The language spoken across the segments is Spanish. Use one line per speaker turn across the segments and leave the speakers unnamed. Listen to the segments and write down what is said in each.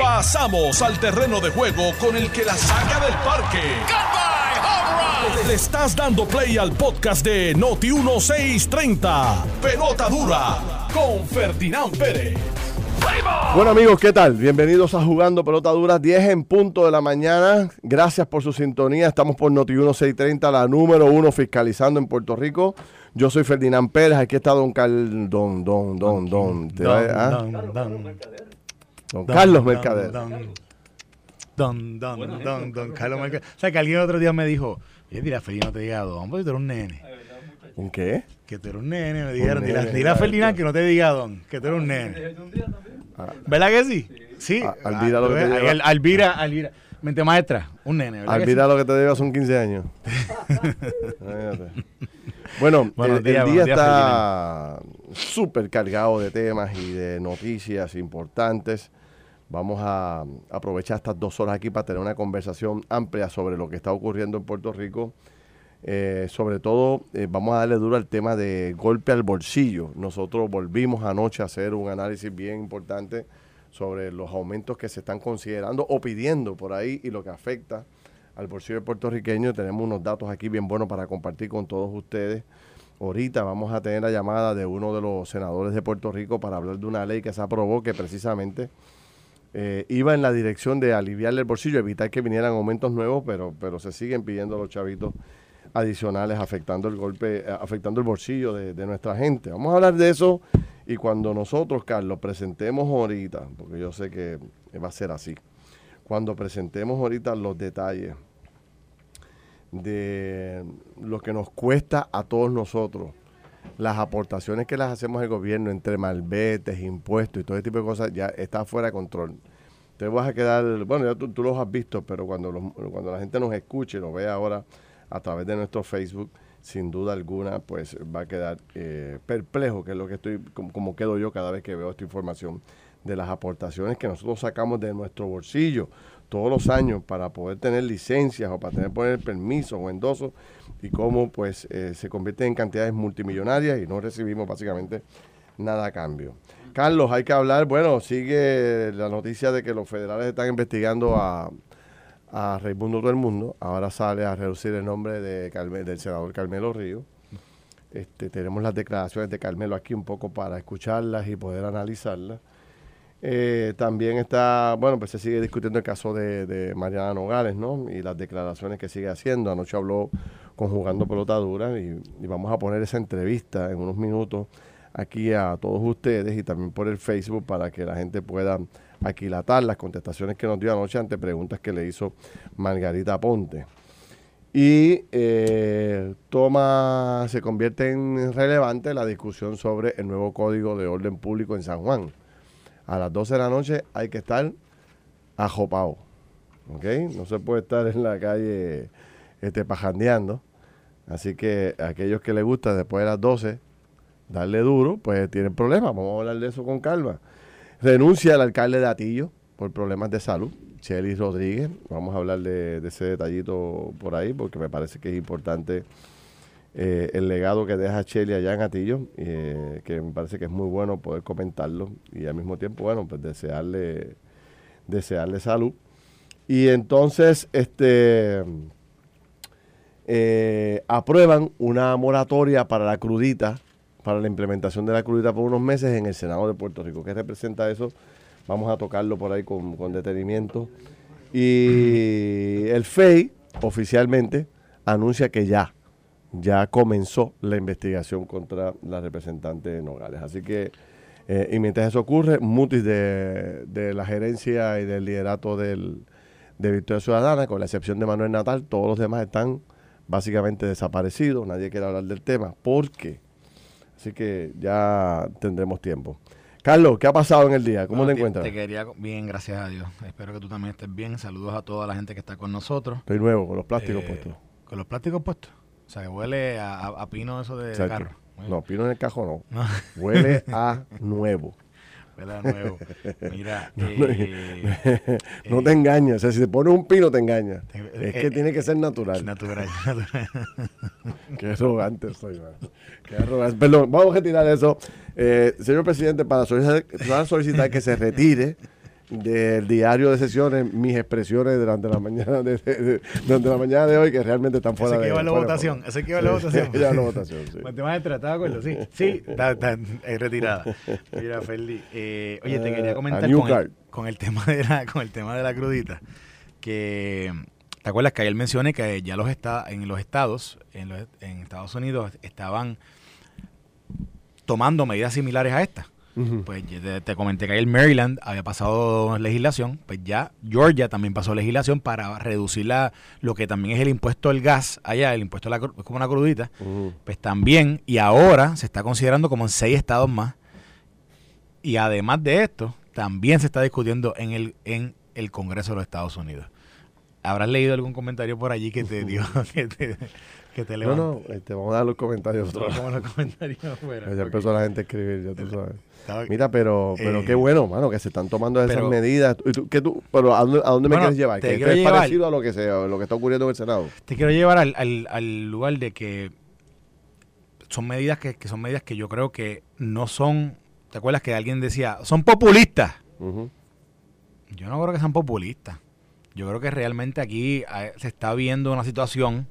Pasamos al terreno de juego con el que la saca del parque. Le estás dando play al podcast de Noti 1630. Pelota dura con Ferdinand Pérez.
Bueno amigos, ¿qué tal? Bienvenidos a Jugando Pelota Dura, 10 en punto de la mañana. Gracias por su sintonía. Estamos por Noti 1630, la número uno fiscalizando en Puerto Rico. Yo soy Ferdinand Pérez, aquí está Don Cal... Don, Don, Don, Don. ¿te va- ah?
Don, don,
Don Carlos Mercader.
Don, don, don, don, don Carlos Mercader. O sea, que alguien otro día me dijo, oye, dile a Ferdinand no te diga don, porque tú eres un nene.
¿Un qué?
Que tú eres un nene, me dijeron. Dile, a Ferdinand que no te diga don, que tú eres un nene. ¿Verdad que sí? Sí.
Ah, Alvira lo que te
Ah,
lleva.
Al- Alvira, Alvira. Mente maestra, un nene, ¿verdad que
Olvida lo que te digo, son 15 años. Bueno, el, día
días,
está súper cargado de temas y de noticias importantes. Vamos a aprovechar estas dos horas aquí para tener una conversación amplia sobre lo que está ocurriendo en Puerto Rico. Eh, sobre todo, eh, vamos a darle duro al tema de golpe al bolsillo. Nosotros volvimos anoche a hacer un análisis bien importante sobre los aumentos que se están considerando o pidiendo por ahí y lo que afecta al bolsillo puertorriqueño. Tenemos unos datos aquí bien buenos para compartir con todos ustedes. Ahorita vamos a tener la llamada de uno de los senadores de Puerto Rico para hablar de una ley que se aprobó que precisamente eh, iba en la dirección de aliviarle el bolsillo, evitar que vinieran aumentos nuevos, pero, pero se siguen pidiendo los chavitos adicionales afectando el golpe, eh, afectando el bolsillo de, de nuestra gente. Vamos a hablar de eso y cuando nosotros, Carlos, presentemos ahorita, porque yo sé que va a ser así, cuando presentemos ahorita los detalles de lo que nos cuesta a todos nosotros, las aportaciones que las hacemos al gobierno entre malbetes, impuestos y todo ese tipo de cosas, ya está fuera de control. Te vas a quedar, bueno, ya tú, tú los has visto, pero cuando, los- cuando la gente nos escuche y lo vea ahora a través de nuestro Facebook, sin duda alguna, pues va a quedar eh, perplejo, que es lo que estoy, como, como quedo yo cada vez que veo esta información de las aportaciones que nosotros sacamos de nuestro bolsillo todos los años para poder tener licencias o para tener poner permisos o endosos y cómo pues eh, se convierte en cantidades multimillonarias y no recibimos básicamente nada a cambio. Carlos, hay que hablar, bueno, sigue la noticia de que los federales están investigando a, a Raimundo Todo el Mundo, ahora sale a reducir el nombre de del senador Carmelo Río. Este, tenemos las declaraciones de Carmelo aquí un poco para escucharlas y poder analizarlas. Eh, también está, bueno, pues se sigue discutiendo el caso de, Mariana Nogales, ¿no? Y las declaraciones que sigue haciendo. Anoche habló con Jugando Pelota Dura y, y vamos a poner esa entrevista en unos minutos aquí a todos ustedes y también por el Facebook para que la gente pueda aquilatar las contestaciones que nos dio anoche ante preguntas que le hizo Margarita Ponte. Y eh, toma, se convierte en relevante la discusión sobre el nuevo código de orden público en San Juan. A las 12 de la noche hay que estar ajopado. ¿Ok? No se puede estar en la calle este, pajandeando. Así que aquellos que les gusta después de las 12 darle duro, pues tienen problemas. Vamos a hablar de eso con calma. Renuncia el alcalde de Atillo por problemas de salud, Chelis Rodríguez. Vamos a hablar de, de ese detallito por ahí porque me parece que es importante eh, el legado que deja Cheli allá en Atillo, eh, que me parece que es muy bueno poder comentarlo y al mismo tiempo, bueno, pues desearle, desearle salud. Y entonces, este eh, aprueban una moratoria para la crudita, para la implementación de la crudita por unos meses en el Senado de Puerto Rico. ¿Qué representa eso? Vamos a tocarlo por ahí con, con detenimiento. Y el FEI oficialmente anuncia que ya, ya comenzó la investigación contra la representante Nogales. Así que, eh, y mientras eso ocurre, mutis de, de la gerencia y del liderato del, de Victoria Ciudadana, con la excepción de Manuel Natal, todos los demás están básicamente desaparecidos, nadie quiere hablar del tema. ¿Por qué? Así que ya tendremos tiempo. Carlos, ¿qué ha pasado en el día? ¿Cómo
Bueno,
te encuentras?
Te quería bien, gracias a Dios. Espero que tú también estés bien. Saludos a toda la gente que está con nosotros.
Estoy nuevo, con los plásticos
Eh,
puestos.
Con los plásticos puestos. O sea, que huele a, a- a pino eso de, carro.
No, pino en el cajón no.
No.
Huele a nuevo.
Huele a nuevo. Mira, eh,
no
eh,
te engañes. O sea, si te pones un pino, te engañas. Es que
eh,
tiene que ser natural.
natural, natural.
Qué arrogante soy, man. Qué arrogante. Perdón, vamos a retirar eso. Eh, señor presidente, para solicitar, para solicitar que se retire del diario de sesiones mis expresiones durante la mañana de, de- durante la mañana de hoy que realmente están fuera
Ese que
de
iba a la
de
votación, ese que iba a la
Sí,
votación.
ya la votación, sí.
Matemática, ¿estás de acuerdo? Sí, sí, está, está, eh, retirada. Mira, Ferdi, eh, oye, te
Eh,
quería
a
comentar con el, con el tema de la, con el tema de la crudita, que ¿te acuerdas que ayer mencioné que ya los está, en los estados, en, los, en Estados Unidos, estaban tomando medidas similares a Pues te, te comenté que ayer Maryland había pasado legislación, pues ya Georgia también pasó legislación para reducir la, lo que también es el impuesto al gas allá, el impuesto a la, es como una crudita, pues también, y ahora se está considerando como en seis estados más. Y además de esto, también se está discutiendo en el, en el Congreso de los Estados Unidos. ¿Habrás leído algún comentario por allí que te dio, que te, que te
No,
levantó?
no, este, vamos a dar los comentarios vez.
Como los comentarios afuera.
Ya empezó la gente a escribir, ya tú sabes.
Estaba-
Mira, pero, pero
Eh,
qué bueno, mano, que se están tomando esas
pero-
medidas. ¿Y tú- qué tú- pero ¿a dónde, a dónde me quieres llevar? ¿Que esto es
llevar-
parecido a lo que, se, a lo que está ocurriendo en el Senado?
te quiero llevar al, al- al lugar de que son medidas que, que son medidas que yo creo que no son, ¿te acuerdas que alguien decía, son populistas? Yo no creo que sean populistas. Yo creo que realmente aquí eh, se está viendo una situación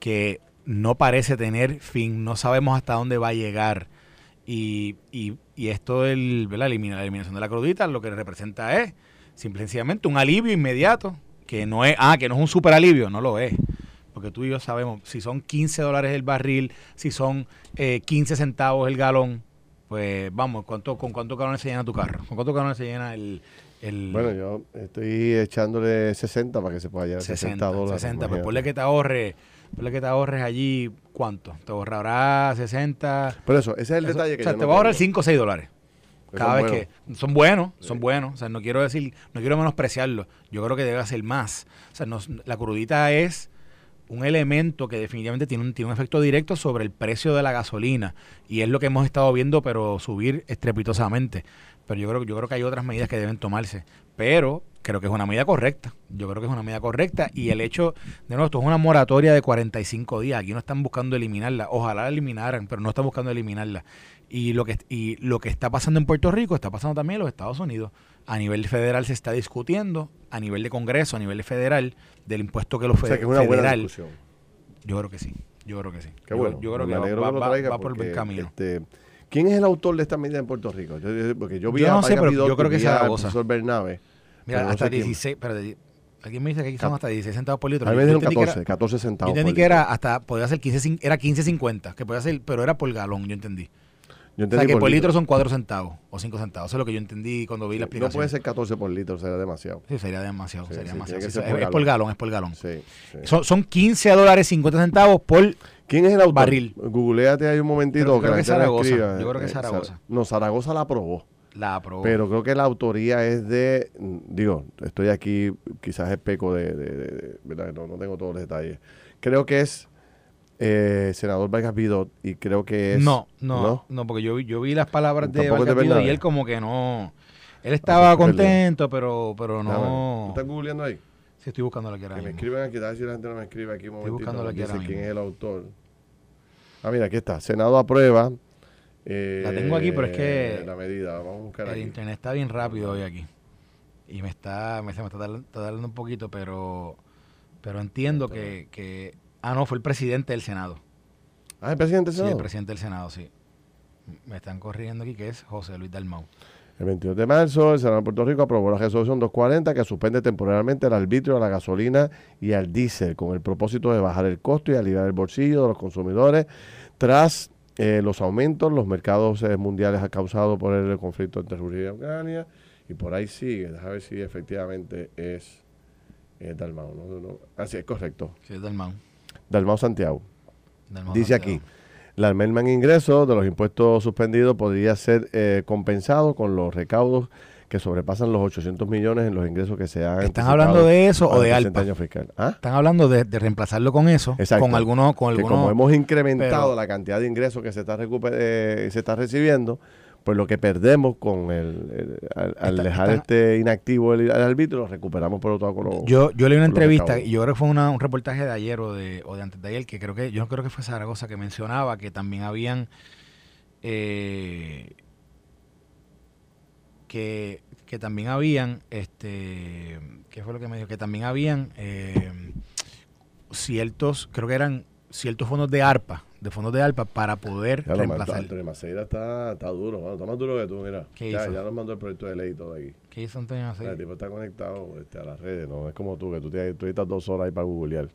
que no parece tener fin, no sabemos hasta dónde va a llegar. Y, y, y esto del, la eliminación de la crudita lo que representa es simple y sencillamente un alivio inmediato, que no es, ah, que no es un super alivio, no lo es. Porque tú y yo sabemos, si son 15 dólares el barril, si son eh, 15 centavos el galón, pues vamos, ¿cuánto, ¿con cuántos galones se llena tu carro? ¿Con cuántos galones se llena el... el
Bueno, yo estoy echándole 60 para que se pueda llegar a 60,
60,
dólares.
60, pues ponle que te ahorre, ponle que te ahorres allí, ¿cuánto? Te ahorrará 60...
Pero eso, ese es el
Eso-
detalle que
o sea,
yo
te
no
va a ahorrar
tengo.
5 o 6 dólares. Cada vez
buenos.
que son buenos, son buenos. O sea, no quiero decir, no quiero menospreciarlo. Yo creo que debe ser más. O sea, nos- la crudita es un elemento que definitivamente tiene un, tiene un efecto directo sobre el precio de la gasolina. Y es lo que hemos estado viendo, pero subir estrepitosamente. Pero yo creo, yo creo que hay otras medidas que deben tomarse. Pero creo que es una medida correcta. Yo creo que es una medida correcta. Y el hecho, de nuevo, esto es una moratoria de 45 días. Aquí no están buscando eliminarla. Ojalá la eliminaran, pero no están buscando eliminarla. Y lo que y lo que está pasando en Puerto Rico está pasando también en los Estados Unidos. A nivel federal se está discutiendo, a nivel de Congreso, a nivel federal, del impuesto que los
O sea, que es una buena
federal.
discusión.
yo creo que sí. Yo creo que sí.
Qué
yo,
bueno.
yo creo
me
que
alegro
va,
que
va- por el buen camino.
este, ¿Quién es el autor de esta medida en Puerto Rico? Yo, porque yo vi
Yo
a
no sé,
Vargas
pero yo creo que
vi
es
Bernabe.
Mira,
pero no
hasta
sé quién.
16, pero alguien me dice que aquí son hasta 16 centavos por litro.
A mí me
Yo
dijeron
entendí que era-
14, 14
Yo
centavos.
entendí
por
que
litro.
era hasta, podía ser 15, cin- era 15.50, que podía ser, pero era por galón, yo entendí.
Yo
O sea,
entendí
que por litro
litro.
son 4 centavos o 5 centavos. Eso es lo que yo entendí cuando vi la
No
explicación.
puede ser 14 por litro, será demasiado.
Sí, sería demasiado.
Sí,
sería
sí,
demasiado. Sí, es,
por
es por
galón.
galón, es por galón. Son, son 15 dólares 50 centavos por...
¿Quién es el autor?
Barril.
Googleate ahí un momentito.
Yo creo que Zaragoza.
escriba.
Yo creo que
Eh,
Zaragoza.
Zar- No, Zaragoza la aprobó.
La aprobó.
Pero creo que la autoría es de, digo, estoy aquí, quizás es peco de, de- de- de- ¿verdad? No, no tengo todos los detalles. Creo que es eh, senador Vargas Vidot y creo que es...
no, no, no, porque yo vi, yo vi las palabras de Vargas Vidot y él como que no... Él estaba
es
contento, pero, pero
Déjame ver. ¿Tú
no...
estás googleando ahí?
Sí, estoy buscando la que era
Que me
mismo.
escriben aquí, a ver si la gente no me escribe aquí un
Estoy
momentito.
buscando la que
dice
ahora
quién
mismo.
es el autor. Ah, mira, aquí está. Senado aprueba. Eh,
La tengo aquí, pero es que
La medida, vamos a buscar
El
aquí.
internet está bien rápido hoy aquí. Y me está, me, se me está tardando, un poquito, pero, pero entiendo que, que... Ah, no, fue el presidente del Senado.
Ah, el presidente del
Sí,
Senado.
el presidente del Senado, sí. Me están corriendo aquí que es José Luis Dalmau.
El 22 de marzo, el Senado de Puerto Rico aprobó la resolución 240 que suspende temporalmente el arbitrio a la gasolina y al diésel con el propósito de bajar el costo y aliviar el bolsillo de los consumidores tras eh, los aumentos los mercados eh, mundiales ha causado por el conflicto entre Rusia y Ucrania y por ahí sigue. Déjame ver si efectivamente es, Dalmau. ¿no? No, Así es correcto.
Sí, es Dalmau.
Dalmau Santiago.
Dalmau
Dice
Santiago.
aquí, la merma en ingresos de los impuestos suspendidos podría ser eh, compensado con los recaudos que sobrepasan los 800 millones en los ingresos que se han
¿Están hablando de eso o de ALPA?
¿Ah?
Están hablando de, de reemplazarlo con eso,
Exacto.
con algunos, con
Que
algunos
como hemos incrementado
pero-
la cantidad de ingresos que se está, eh, se está recibiendo, pues lo que perdemos con el, el- al, al
Está-
dejar
están-
este inactivo el, el arbitrio, lo recuperamos por otro lado
Yo, yo leí una entrevista y yo creo que fue una- un reportaje de ayer o de, o de antes de ayer que creo que, yo creo que fue Zaragoza que mencionaba que también habían eh, que que también habían, este, ¿qué fue lo que me dijo? Que también habían eh, ciertos, creo que eran ciertos fondos de ARPA, de fondos de ARPA para poder
Ya
reemplazar.
Antonio Maceira está, está duro, mano, está más duro que tú, mira.
¿Qué
ya,
hizo?
ya nos mandó el proyecto de ley y todo aquí.
¿Qué hizo Antonio Maceira?
el tipo está conectado este, a las redes, no es como tú, que tú, tienes, tú estás dos horas ahí para googlear.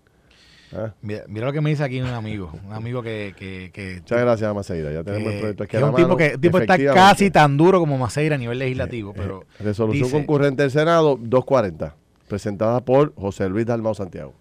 ¿Ah?
Mira, mira lo que me dice aquí un amigo, un amigo que, que, que,
Muchas gracias, Maceira. Ya tenemos el
que-
proyecto aquí
que
a la
un tipo que el tipo está casi tan duro como Maceira a nivel legislativo,
Eh,
pero
eh, resolución
dice-
concurrente del Senado 240, presentada por José Luis Dalmau Santiago.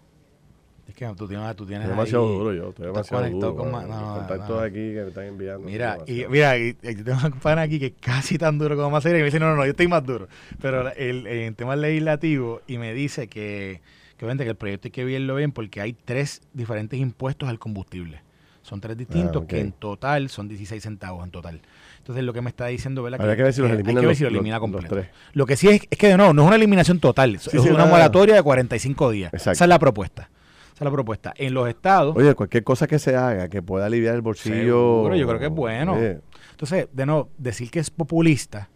es que tú tienes, tú tienes
Estoy demasiado
ahí-
duro yo, estoy demasiado duro.
con no,
contactos
no.
aquí que me están enviando.
Mira, y mira, y, yo tengo un pana aquí que es casi tan duro como Maceira y me dice, no, no, no, yo estoy más duro. Pero el, en temas legislativos y me dice que, que, obviamente que el proyecto hay que verlo bien porque hay tres diferentes impuestos al combustible. Son tres distintos
Ah, ok.
que en total son 16 centavos en total. Entonces lo que me está diciendo, ¿verdad?
Habría que ver si los
hay
eliminan
que ver
los-
si lo elimina
los
completo.
tres.
Lo que sí es, es que de nuevo, no es una eliminación total, es
sí,
una
nada.
moratoria de 45 días.
Exacto.
Esa es la propuesta. Esa es la propuesta. En los estados,
Oye, cualquier cosa que se haga que pueda aliviar el bolsillo.
Seguro, yo creo que es bueno.
Oye,
Entonces, de nuevo, decir que es populista,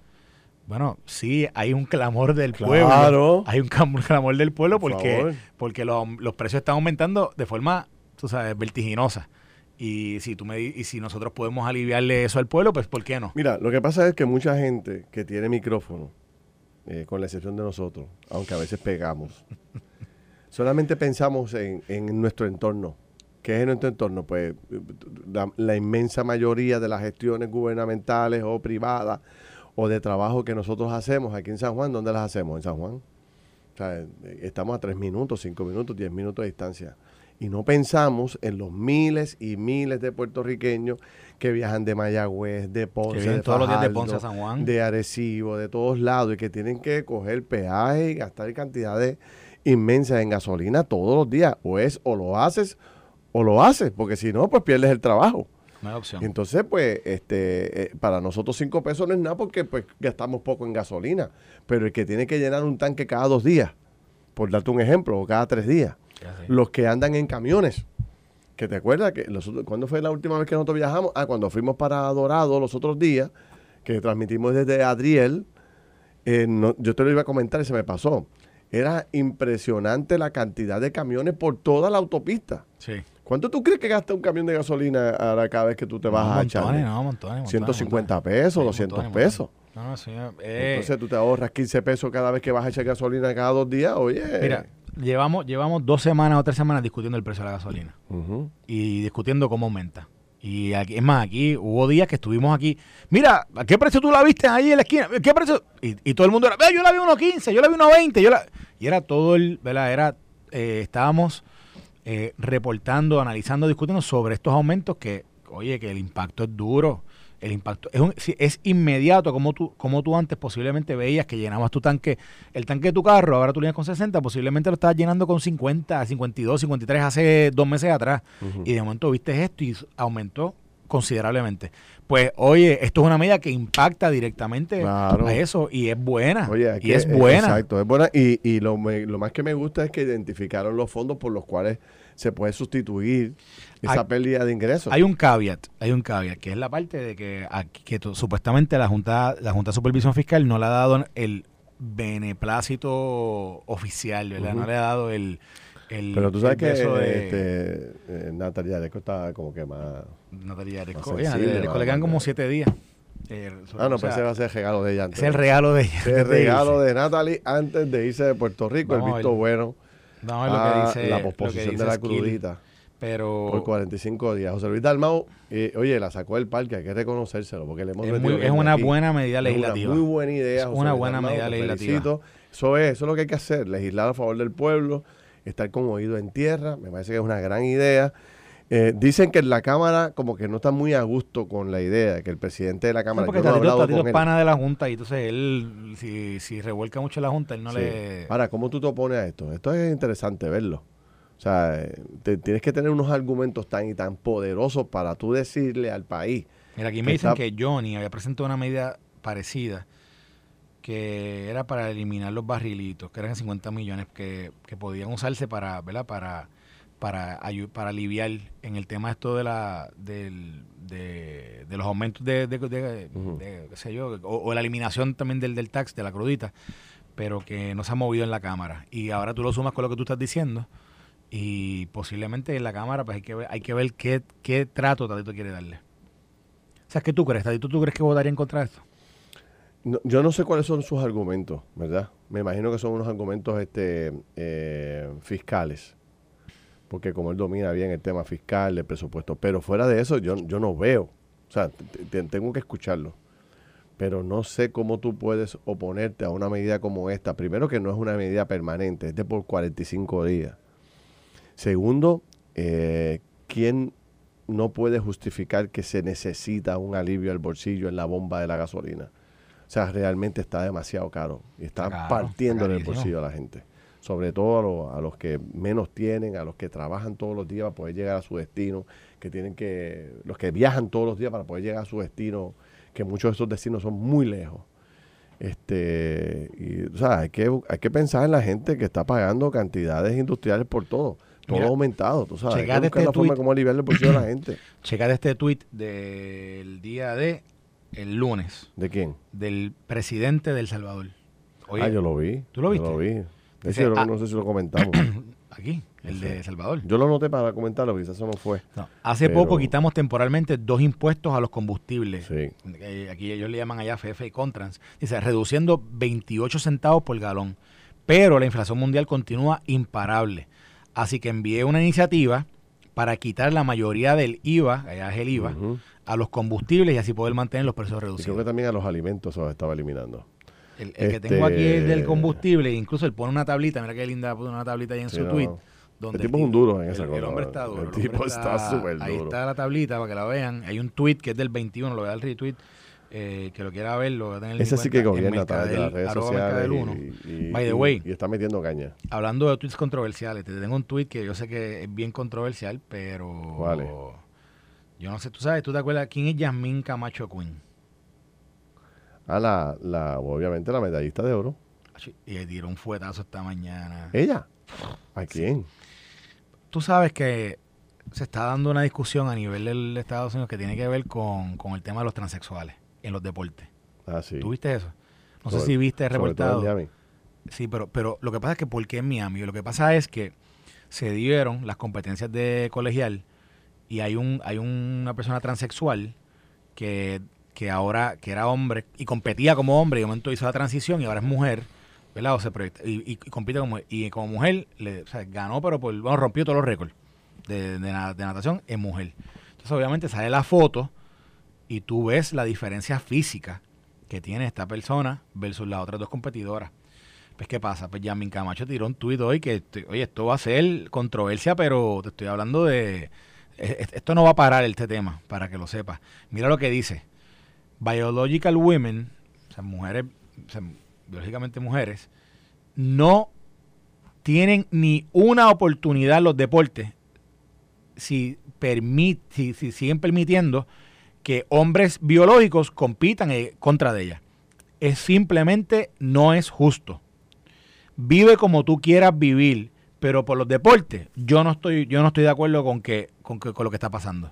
bueno, sí, hay un clamor del
Claro.
pueblo. Hay un clam- clamor del pueblo
Por
porque,
favor.
porque los, los precios están aumentando de forma, tú sabes, vertiginosa. Y si tú me y si nosotros podemos aliviarle eso al pueblo, pues ¿por qué no?
Mira, lo que pasa es que mucha gente que tiene micrófono, eh, con la excepción de nosotros, aunque a veces pegamos, solamente pensamos en, en nuestro entorno. ¿Qué es nuestro entorno? Pues la, la inmensa mayoría de las gestiones gubernamentales o privadas o de trabajo que nosotros hacemos aquí en San Juan, ¿dónde las hacemos? En San Juan. O sea, eh, estamos a tres minutos, cinco minutos, diez minutos de distancia. Y no pensamos en los miles y miles de puertorriqueños que viajan de Mayagüez, de Ponce, de
todos los días de
Fajardo,
Ponce a San Juan.
de Arecibo, de todos lados, y que tienen que coger peaje y gastar cantidades inmensas en gasolina todos los días. O es o lo haces o lo haces, porque si no, pues pierdes el trabajo.
No hay opción.
Y entonces, pues, este, eh, para nosotros cinco pesos no es nada porque pues gastamos poco en gasolina. Pero el que tiene que llenar un tanque cada dos días, por darte un ejemplo, o cada tres días. Los que andan en camiones. Que te acuerdas que nosotros, ¿cuándo fue la última vez que nosotros viajamos? Ah, cuando fuimos para Dorado los otros días, que transmitimos desde Adriel. eh, no- yo te lo iba a comentar y se me pasó. Era impresionante la cantidad de camiones por toda la autopista.
Sí.
¿Cuánto tú crees que gasta un camión de gasolina ahora cada vez que tú te vas
No,
a echar?
no, montones, montones,
150
montones.
pesos,
Sí,
200
montones, montones.
pesos.
No, sí. eh,
Entonces tú te ahorras 15 pesos cada vez que vas a echar gasolina cada dos días. Oye.
mira, llevamos, llevamos dos semanas o tres semanas discutiendo el precio de la gasolina. Y discutiendo cómo aumenta. Y aquí, es más, aquí hubo días que estuvimos aquí. Mira, ¿a qué precio tú la viste ahí en la esquina? ¿Qué precio? Y, y todo el mundo era, "Ve, yo la vi a 1.15, yo la vi a 1.20, yo la... Y era todo el, ¿verdad? Era, eh, estábamos eh, reportando, analizando, discutiendo sobre estos aumentos que, oye, que el impacto es duro. El impacto es, un- es inmediato, como tú, como tú antes posiblemente veías que llenabas tu tanque, el tanque de tu carro, ahora tú lo llenas con 60, posiblemente lo estabas llenando con 50, 52, 53 hace dos meses atrás. Y de momento viste esto y aumentó considerablemente. Pues, oye, esto es una medida que impacta directamente
Claro.
a eso y es buena.
Oye,
y es buena.
Exacto, es buena. Y, y lo, me- lo más que me gusta es que identificaron los fondos por los cuales se puede sustituir esa
Hay-
pérdida de ingresos.
Hay un caveat, hay un caveat, que es la parte de que, aquí- que supuestamente la Junta, la Junta de Supervisión Fiscal no le ha dado el beneplácito oficial, ¿verdad? No le ha dado el... el
Pero tú sabes que
de
este, eh, Natalia Areco está como que más...
Natalia Natalia Aresco le quedan como siete días. Eh,
Ah, no,
o sea,
pues ese va a ser el regalo de ella.
ese es el regalo de ella.
Es el
antes
regalo de Natalie antes de irse de Puerto Rico,
Vamos
el visto bueno.
Vamos a ver lo que dice.
la posposición
dice
de la
Skill.
crudita
Pero
por 45 días. José Luis Dalmau, eh, oye, la sacó del parque, hay que reconocérselo porque le hemos
es, muy- es una
aquí.
buena medida
Es
legislativa.
Una muy buena idea.
Es
José
una
Luis
buena
Dalmau,
medida legislativa.
Eso es, eso es lo que hay que hacer, legislar a favor del pueblo, estar con oído en tierra, me parece que es una gran idea. Eh, dicen que en la Cámara como que no está muy a gusto con la idea, que el presidente de la
No,
Cámara,
porque
no he
Tatito,
con
es pana de la Junta y entonces él, si, si revuelca mucho la Junta, él no
Sí.
le...
Ahora, ¿cómo tú te opones a esto? Esto es interesante verlo. O sea, te- tienes que tener unos argumentos tan y tan poderosos para tú decirle al país.
Mira, aquí me dicen
está-
que Johnny había presentado una medida parecida que era para eliminar los barrilitos, que eran 50 millones que, que podían usarse para, ¿verdad? Para, para, para aliviar en el tema esto de la del, de, los aumentos de, de, qué sé yo, o, la eliminación también del, del tax, de la crudita, pero que no se ha movido en la Cámara. Y ahora tú lo sumas con lo que tú estás diciendo y posiblemente en la Cámara pues hay que ver, hay que ver qué, qué trato Tadito quiere darle. O sea, ¿qué tú crees, Tadito? ¿Tú crees que votaría en contra de esto?
Yo no sé cuáles son sus argumentos, ¿verdad? Me imagino que son unos argumentos este, eh, fiscales porque como él domina bien el tema fiscal, el presupuesto, pero fuera de eso yo, yo no veo, o sea, tengo que escucharlo, pero no sé cómo tú puedes oponerte a una medida como esta. Primero que no es una medida permanente, es de por 45 días. Segundo, eh, ¿quién no puede justificar que se necesita un alivio al bolsillo en la bomba de la gasolina? O sea, realmente está demasiado caro y está, partiendo en el bolsillo a la gente sobre todo a, los que menos tienen, a los que trabajan todos los días para poder llegar a su destino, que tienen que, los que viajan todos los días para poder llegar a su destino, que muchos de esos destinos son muy lejos. Este, y, o sea, hay que, hay que pensar en la gente que está pagando cantidades industriales por todo. Todo aumentado, tú sabes. Hay que buscar este la forma como aliviar el bolsillo a la gente.
Checa de este tweet del día de el lunes.
¿De quién?
Del presidente del Salvador.
ah, yo lo vi.
¿Tú lo viste?
Yo lo vi. Ah, no sé si lo comentamos.
Aquí, el de Salvador.
Yo lo noté para comentarlo, quizás eso no fue.
hace poco quitamos temporalmente dos impuestos a los combustibles. aquí ellos le llaman allá FF y Contrans. Dice, reduciendo 28 centavos por galón. Pero la inflación mundial continúa imparable. Así que envié una iniciativa para quitar la mayoría del IVA, allá es el IVA, a los combustibles y así poder mantener los precios reducidos.
creo que también a los alimentos se los estaba eliminando.
El, que tengo aquí es del este, combustible, incluso él pone una tablita, mira qué linda, pone una tablita ahí en su tweet.
Donde el tipo es un duro en esa
cosa. El hombre está duro. El, tipo está súper duro. Ahí está la tablita para que la vean. Hay un tweet que es del 21, lo voy a dar el retweet. Eh, que lo quiera ver, lo voy a tener
Ese sí que gobierna a través de las redes sociales.
Y, By the way,
y, está metiendo caña.
Hablando de tweets controversiales, te tengo un tweet que yo sé que es bien controversial, pero.
¿Cuál
Yo no sé, tú sabes, ¿tú te acuerdas quién es Yasmín Camacho Quinn?
a la, la, obviamente, la medallista de oro.
Y le tiró un fuetazo esta mañana.
¿Ella? ¿A quién?
Tú sabes que se está dando una discusión a nivel del Estados Unidos que tiene que ver con, el tema de los transexuales en los deportes.
Ah, sí.
¿Tú viste eso? No sé si viste el reportado. Sí, pero, pero lo que pasa es que ¿por qué en Miami? Lo que pasa es que se dieron las competencias de colegial y hay un hay una persona transexual que que ahora, que era hombre y competía como hombre y de momento hizo la transición y ahora es mujer, ¿verdad? O se y, compite como Y como mujer, le, ganó, pero por, bueno, rompió todos los récords de, de, natación en mujer. Entonces, obviamente, sale la foto y tú ves la diferencia física que tiene esta persona versus las otras dos competidoras. Pues, ¿qué pasa? Pues Yamin Camacho tiró un tuit hoy que, oye, esto va a ser controversia, pero te estoy hablando de... Esto no va a parar este tema, para que lo sepas. Mira lo que dice biological women, o sea, mujeres, biológicamente mujeres, no tienen ni una oportunidad los deportes si, si, siguen permitiendo que hombres biológicos compitan eh, contra de ellas. Es simplemente no es justo. Vive como tú quieras vivir, pero por los deportes yo no estoy yo no estoy de acuerdo con que con, que, con lo que está pasando.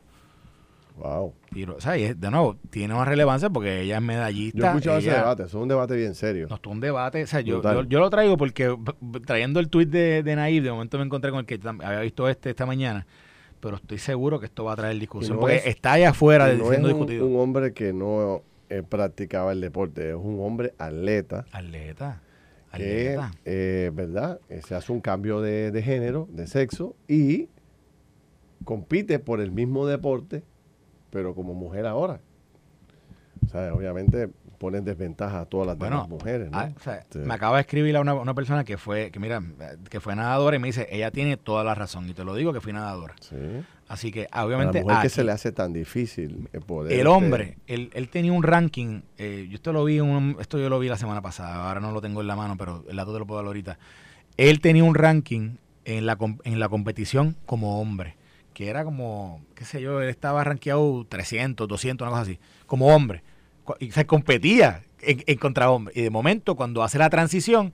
Wow.
o sea, de nuevo, tiene más relevancia porque ella es medallista.
Yo he escuchado ese debate, es un debate bien serio.
No, es un debate, o sea, yo, yo, lo traigo porque trayendo el tuit de, de de momento me encontré con el que había visto este esta mañana, pero estoy seguro que esto va a traer discusión porque está allá afuera de, siendo
es
un, discutido.
un hombre que no eh, practicaba el deporte, es un hombre atleta.
Atleta.
Que, eh, ¿verdad? Eh, se hace un cambio de, de género, de sexo y compite por el mismo deporte pero como mujer ahora. Sea, obviamente ponen desventaja a todas las demás mujeres. ¿no? Ah,
me acaba de escribir a una, persona que fue, que mira, que fue nadadora y me dice, ella tiene toda la razón. Y te lo digo que fui nadadora.
Sí.
Así que, obviamente.
A la mujer que se le hace tan difícil
poder. El este hombre, él, él, tenía un ranking. Eh, yo esto lo vi, un, esto yo lo vi la semana pasada. Ahora no lo tengo en la mano, pero el dato te lo puedo dar ahorita. Él tenía un ranking en la, en la competición como hombre que era como, qué sé yo, él estaba rankeado 300, 200, una cosa así, como hombre. Y se competía en, contra hombre. Y de momento, cuando hace la transición,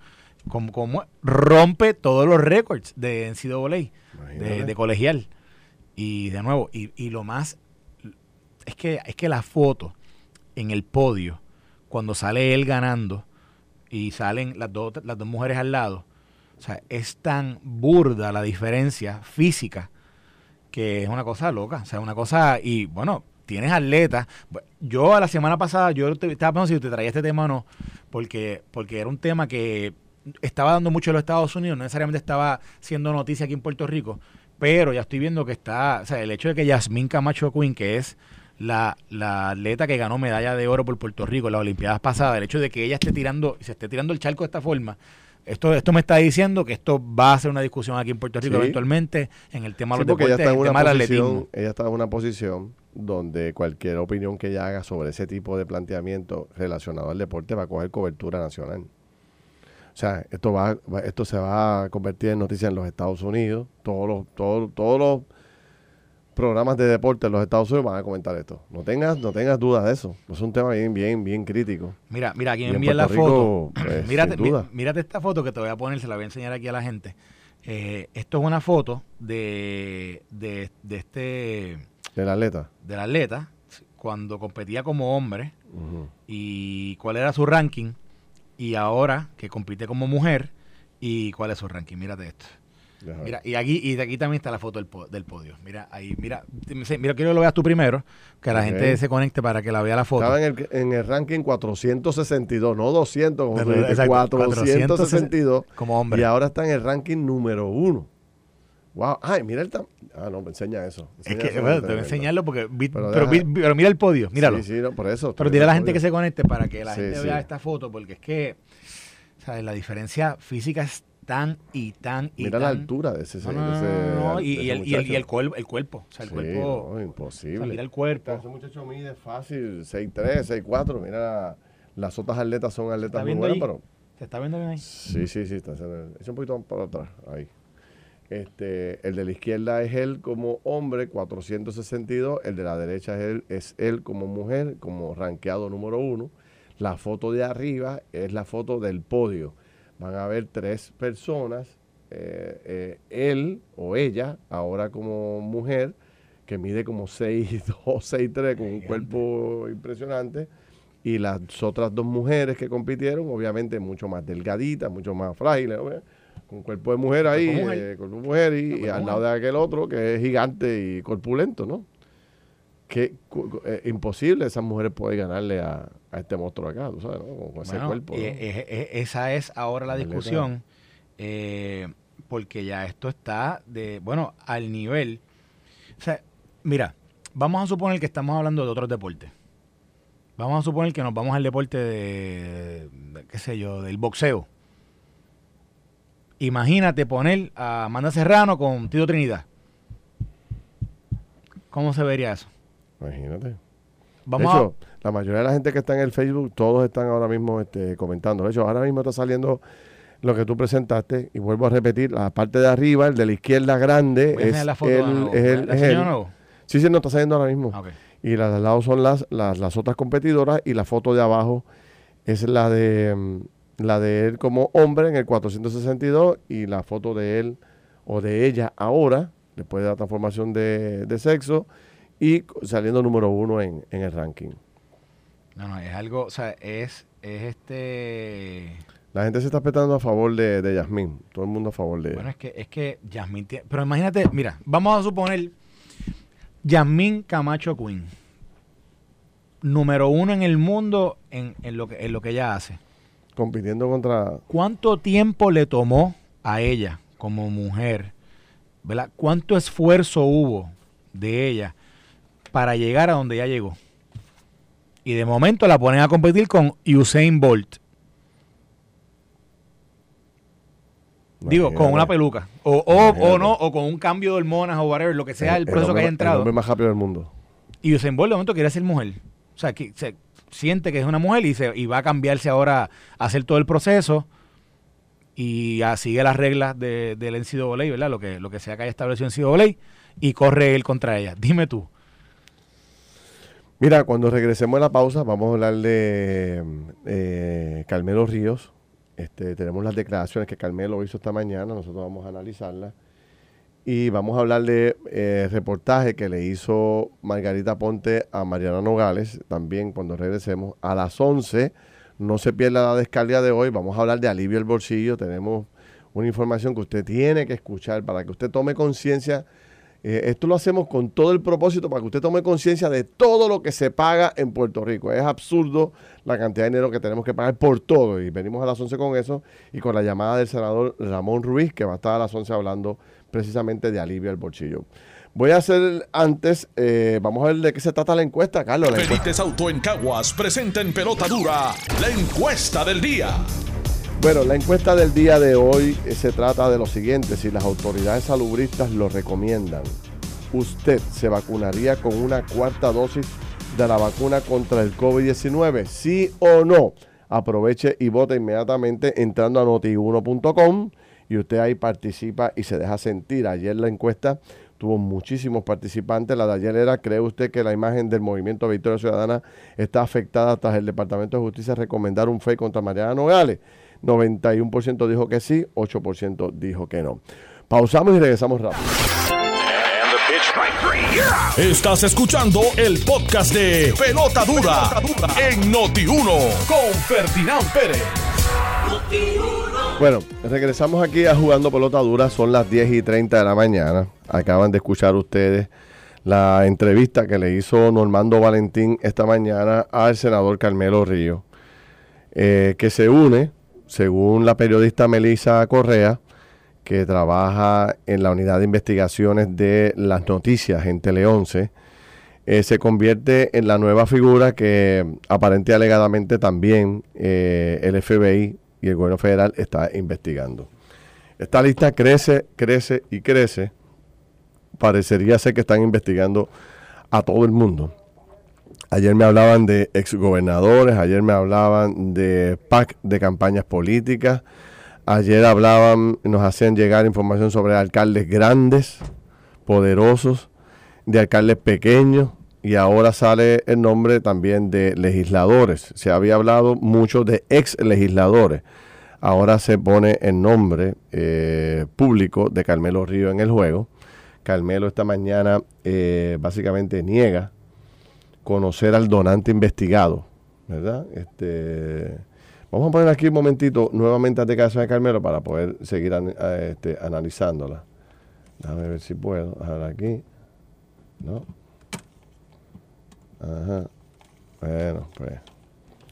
como, como rompe todos los récords de NCAA, de, de colegial. Y de nuevo, y, y lo más es que es que la foto en el podio, cuando sale él ganando y salen las dos, las dos mujeres al lado, o sea, es tan burda la diferencia física que es una cosa loca. O sea, una cosa, y bueno, tienes atletas. Yo a la semana pasada, yo te, estaba pensando si te traía este tema o no, porque, porque era un tema que estaba dando mucho en los Estados Unidos, no necesariamente estaba siendo noticia aquí en Puerto Rico, pero ya estoy viendo que está, o sea, el hecho de que Yasmín Camacho Quinn, que es la, la atleta que ganó medalla de oro por Puerto Rico en las Olimpiadas pasadas, el hecho de que ella esté tirando, se esté tirando el charco de esta forma, esto, esto me está diciendo que esto va a ser una discusión aquí en Puerto Rico
Sí.
eventualmente en el tema de
Sí,
los
ella
deportes,
está, en
el
una
tema del atletismo.
ella está en una posición donde cualquier opinión que ella haga sobre ese tipo de planteamiento relacionado al deporte va a coger cobertura nacional. O sea, esto va, va- esto se va a convertir en noticia en los Estados Unidos. Todos los, todos, todos los programas de deporte en los Estados Unidos van a comentar esto. No tengas, no tengas dudas de eso. Es un tema bien, bien, bien crítico.
Mira, mira, aquí
en
envía la foto.
Pues,
mírate, mírate esta foto que te voy a poner, se la voy a enseñar aquí a la gente. Eh, esto es una foto de, de, de este
Del atleta.
del atleta cuando competía como hombre y cuál era su ranking y ahora que compite como mujer y cuál es su ranking. Mírate esto. Mira, y aquí, y de aquí también está la foto del, po- del podio. Mira, ahí, mira, mira, quiero que lo veas tú primero, que la gente se conecte para que la vea la foto.
Estaba en el, en el ranking 462, no 200, como
Pero, exacto,
462.
como hombre.
Y ahora está en el ranking número uno. Wow. Ay, mira el tam- Ah, no, me enseña eso.
Es
Enseña
que,
eso,
bueno, te a
viendo.
enseñarlo porque. vi-
Pero
pero, vi- pero mira el podio, míralo.
Sí, sí, no, por eso.
pero dile a la gente que se conecte para que la
Sí,
gente
sí.
vea esta foto, porque es que. ¿sabes? La diferencia física es tan y tan y
Mira la
tan-
altura de ese,
No, no,
de
no,
ese-
no, no,
de
y,
ese
y el, y, cuerpo, el cuerpo. O sea, el
Sí,
cuerpo.
no,
o sea,
imposible.
mira el cuerpo.
Ese muchacho mide fácil 6'3, 6'4. Mira, las otras atletas son atletas
¿Está
muy buenas,
ahí?
pero
¿Se está viendo bien ahí?
Sí, sí, sí, está echa un poquito para atrás, ahí. Este, el de la izquierda es él como hombre, 462. El de la derecha es él, es él como mujer, como rankeado número uno. La foto de arriba es la foto del podio. Van a haber tres personas, eh, eh, él o ella, ahora como mujer, que mide como 6'2, 6'3, con un cuerpo impresionante. Y las otras dos mujeres que compitieron, obviamente mucho más delgaditas, mucho más frágiles. Con cuerpo de mujer ahí,
Cuerpo mujer.
eh, cuerpo de mujer, y,
Cuerpo
y al
mujer.
lado de aquel otro que es gigante y corpulento, ¿no? Que eh, imposible esas mujeres poder ganarle a, a este monstruo acá, ¿tú sabes? ¿no? Con, ese cuerpo. ¿no?
eh, eh, eh, esa es ahora la discusión, eh, porque ya esto está de, bueno, al nivel. O sea, mira, vamos a suponer que estamos hablando de otros deportes. Vamos a suponer que nos vamos al deporte de, de, qué sé yo, del boxeo. Imagínate poner a Amanda Serrano con Tito Trinidad. ¿Cómo se vería eso?
Imagínate.
Vamos
de hecho, la mayoría de la gente que está en el Facebook, todos están ahora mismo este, comentando. De hecho, ahora mismo está saliendo lo que tú presentaste, y vuelvo a repetir, la parte de arriba, el de la izquierda grande,
a, voy a
es
la foto nuevo.
es él,
¿La
es
nuevo?
Sí, sí, no está saliendo ahora mismo.
Ah.
Y las de al lado son las, las, las otras competidoras y la foto de abajo es la de mm, la de él como hombre en el 462 y la foto de él o de ella ahora, después de la transformación de, de sexo y saliendo número uno en, en el ranking.
No, no, es algo, o sea, es, es este...
La gente se está petando a favor de, de Yasmín, todo el mundo a favor de
Bueno, es que, es que Yasmín tiene, pero imagínate, mira, vamos a suponer Yasmín Camacho Quinn, número uno en el mundo en, en lo que, en lo que ella hace.
Compitiendo contra
¿Cuánto tiempo le tomó a ella como mujer? ¿Verdad? ¿Cuánto esfuerzo hubo de ella para llegar a donde ella llegó? Y de momento la ponen a competir con Usain Bolt. Digo, con una peluca. O, o, o no, o con un cambio de hormonas o whatever, lo que sea el, proceso que
hombre-
haya entrado.
El hombre más rápido del mundo.
Y Usain Bolt de momento quiere ser mujer. O sea, que se siente que es una mujer y, se, y va a cambiarse ahora a hacer todo el proceso y a, sigue las reglas de, del NCAA, ¿verdad? Lo que, lo que sea que haya establecido NCAA y corre él contra ella. Dime tú.
Mira, cuando regresemos a la pausa, vamos a hablar de eh, Carmelo Ríos Este, tenemos las declaraciones que Carmelo hizo esta mañana, nosotros vamos a analizarlas. Y vamos a hablar de eh, reportaje que le hizo Margarita Ponte a Mariana Nogales, también cuando regresemos. A las 11, no se pierda la descarga de hoy, vamos a hablar de alivio al bolsillo. Tenemos una información que usted tiene que escuchar para que usted tome conciencia. Eh, esto lo hacemos con todo el propósito para que usted tome conciencia de todo lo que se paga en Puerto Rico. Es absurdo la cantidad de dinero que tenemos que pagar por todo. Y venimos a las 11 con eso y con la llamada del senador Ramón Ruiz, que va a estar a las 11 hablando precisamente de alivio al bolsillo. Voy a hacer antes, eh, vamos a ver de qué se trata la encuesta, Carlos. La
encuesta. Auto en Caguas presenta en pelota dura la encuesta del día.
Bueno, la encuesta del día de hoy eh, se trata de lo siguiente, si las autoridades salubristas lo recomiendan, ¿usted se vacunaría con una cuarta dosis de la vacuna contra el COVID-19? ¿Sí o no? Aproveche y vote inmediatamente entrando a notiuno.com y usted ahí participa y se deja sentir. Ayer la encuesta tuvo muchísimos participantes. La de ayer era, ¿cree usted que la imagen del movimiento Victoria Ciudadana está afectada tras el Departamento de Justicia recomendar un FEI contra Mariana Nogales? 91% dijo que sí, 8% dijo que no. Pausamos y regresamos rápido.
Estás escuchando el podcast de Pelota Dura, en Noti1 con Ferdinand Pérez.
Bueno, regresamos aquí a Jugando Pelota Dura, son las 10 y 30 de la mañana. Acaban de escuchar ustedes la entrevista que le hizo Normando Valentín esta mañana al senador Carmelo Río, eh, que se une, según la periodista Melissa Correa, que trabaja en la unidad de investigaciones de las noticias en Tele 11, eh, se convierte en la nueva figura que aparente alegadamente también eh, el FBI y el gobierno federal está investigando. Esta lista crece, crece y crece. Parecería ser que están investigando a todo el mundo. Ayer me hablaban de exgobernadores, ayer me hablaban de PAC de campañas políticas, ayer hablaban, nos hacían llegar información sobre alcaldes grandes, poderosos, de alcaldes pequeños, y ahora sale el nombre también de legisladores. Se había hablado mucho de ex legisladores. Ahora se pone el nombre eh, público de Carmelo Río en el juego. Carmelo esta mañana eh, básicamente niega conocer al donante investigado, ¿verdad? Este, vamos a poner aquí un momentito nuevamente de caso de Carmelo para poder seguir este, analizándola. Déjame ver si puedo. Ahora aquí. No. Ajá. Bueno, pues.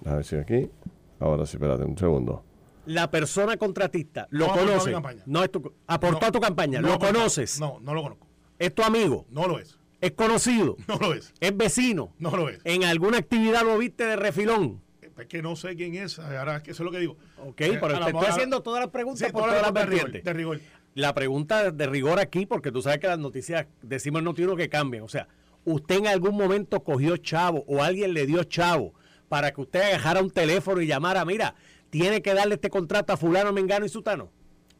A ver si aquí. Ahora sí, espérate un segundo.
La persona contratista, ¿lo conoce? No es tu, aportó a tu campaña, ¿lo conoces?
No, no lo conozco.
¿Es tu amigo?
No lo es.
¿Es conocido?
No lo es.
¿Es vecino?
No lo es.
¿En alguna actividad lo viste de refilón?
Es que no sé quién es, ahora que eso es lo que digo.
Ok, eh, pero te estoy haciendo todas las preguntas por todas las vertientes.
De rigor.
La pregunta de rigor aquí, porque tú sabes que las noticias decimos no tiene que cambian. O sea, usted en algún momento cogió chavo o alguien le dio chavo para que usted agarrara un teléfono y llamara, mira, tiene que darle este contrato a fulano, mengano y sutano.